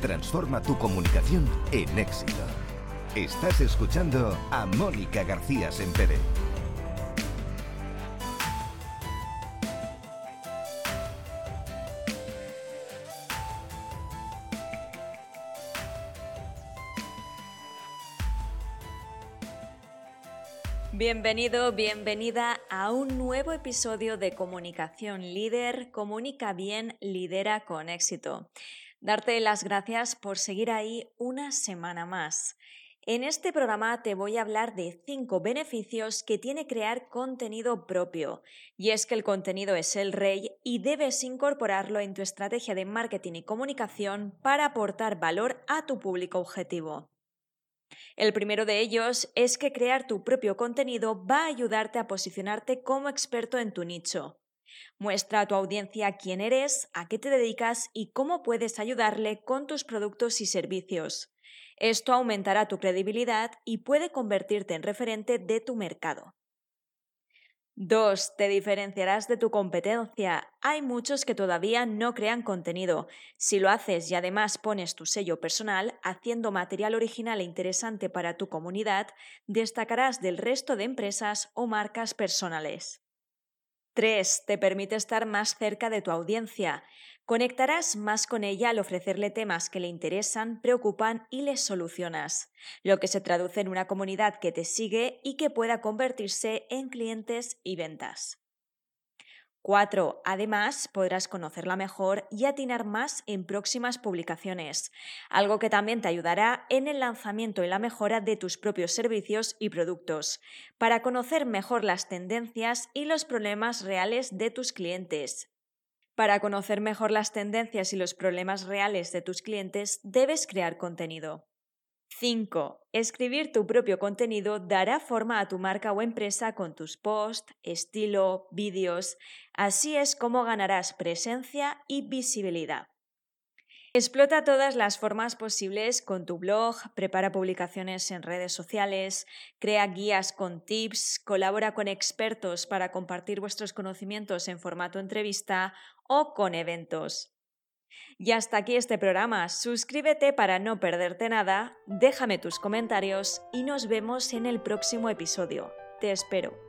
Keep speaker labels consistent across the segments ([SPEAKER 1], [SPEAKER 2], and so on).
[SPEAKER 1] Transforma tu comunicación en éxito. Estás escuchando a Mónica García Sempere.
[SPEAKER 2] Bienvenido, bienvenida a un nuevo episodio de Comunicación Líder. Comunica bien, lidera con éxito. Darte las gracias por seguir ahí una semana más. En este programa te voy a hablar de cinco beneficios que tiene crear contenido propio. Y es que el contenido es el rey y debes incorporarlo en tu estrategia de marketing y comunicación para aportar valor a tu público objetivo. El primero de ellos es que crear tu propio contenido va a ayudarte a posicionarte como experto en tu nicho. Muestra a tu audiencia quién eres, a qué te dedicas y cómo puedes ayudarle con tus productos y servicios. Esto aumentará tu credibilidad y puede convertirte en referente de tu mercado. 2. Te diferenciarás de tu competencia. Hay muchos que todavía no crean contenido. Si lo haces y además pones tu sello personal, haciendo material original e interesante para tu comunidad, destacarás del resto de empresas o marcas personales. 3. Te permite estar más cerca de tu audiencia. Conectarás más con ella al ofrecerle temas que le interesan, preocupan y les solucionas, lo que se traduce en una comunidad que te sigue y que pueda convertirse en clientes y ventas. 4. Además, podrás conocerla mejor y atinar más en próximas publicaciones, algo que también te ayudará en el lanzamiento y la mejora de tus propios servicios y productos, para conocer mejor las tendencias y los problemas reales de tus clientes. Para conocer mejor las tendencias y los problemas reales de tus clientes, debes crear contenido. 5. Escribir tu propio contenido dará forma a tu marca o empresa con tus posts, estilo, vídeos. Así es como ganarás presencia y visibilidad. Explota todas las formas posibles con tu blog, prepara publicaciones en redes sociales, crea guías con tips, colabora con expertos para compartir vuestros conocimientos en formato entrevista o con eventos. Y hasta aquí este programa. Suscríbete para no perderte nada, déjame tus comentarios y nos vemos en el próximo episodio. Te espero.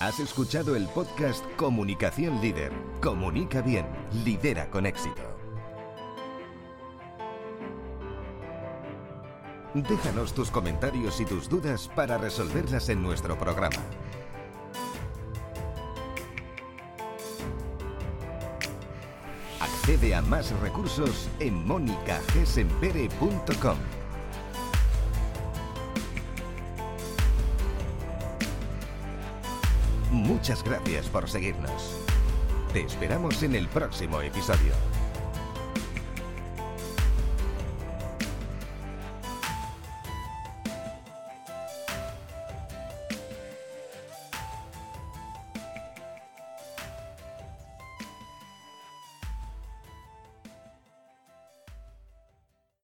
[SPEAKER 1] Has escuchado el podcast Comunicación Líder. Comunica bien, lidera con éxito. Déjanos tus comentarios y tus dudas para resolverlas en nuestro programa. Accede a más recursos en monicagesempere.com. Muchas gracias por seguirnos. Te esperamos en el próximo episodio.